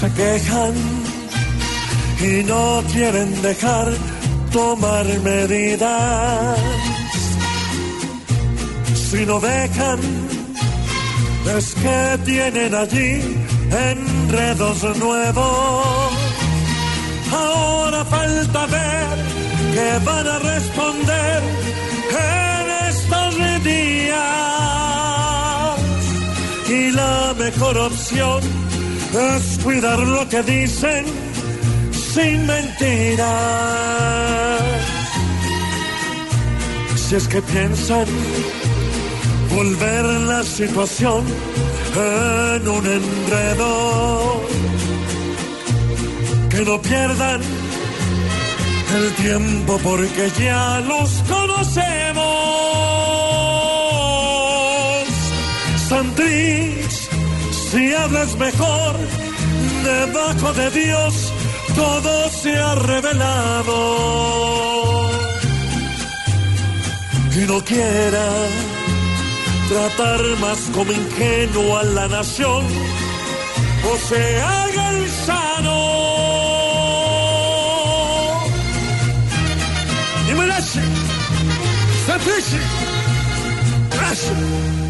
se quejan y no quieren dejar tomar medidas. Si no dejan, es que tienen allí enredos nuevos. Ahora falta ver que van a responder en estos días. Y la mejor opción es cuidar lo que dicen sin mentiras. Si es que piensan volver la situación en un enredo, que no pierdan el tiempo porque ya los conocemos. Santrich, si hablas mejor, debajo de Dios todo se ha revelado. Y no quiera tratar más como ingenuo a la nación, o se haga el sano. Y me Gracias.